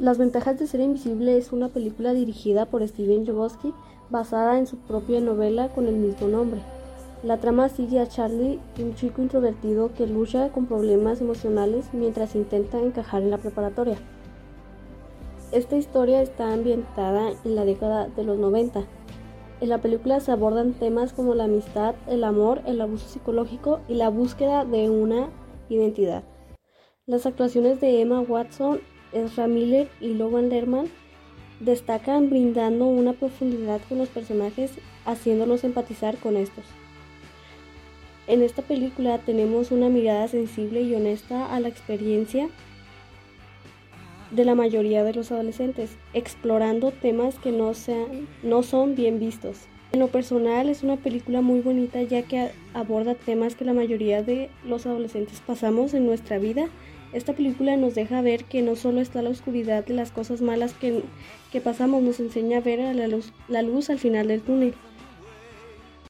Las ventajas de ser invisible es una película dirigida por Steven Chbosky basada en su propia novela con el mismo nombre. La trama sigue a Charlie, un chico introvertido que lucha con problemas emocionales mientras intenta encajar en la preparatoria. Esta historia está ambientada en la década de los 90. En la película se abordan temas como la amistad, el amor, el abuso psicológico y la búsqueda de una identidad. Las actuaciones de Emma Watson, Ezra Miller y Logan Lerman destacan brindando una profundidad con los personajes, haciéndolos empatizar con estos. En esta película tenemos una mirada sensible y honesta a la experiencia de la mayoría de los adolescentes, explorando temas que no, sean, no son bien vistos. En lo personal es una película muy bonita ya que aborda temas que la mayoría de los adolescentes pasamos en nuestra vida. Esta película nos deja ver que no solo está la oscuridad de las cosas malas que, que pasamos, nos enseña a ver a la luz, la luz al final del túnel.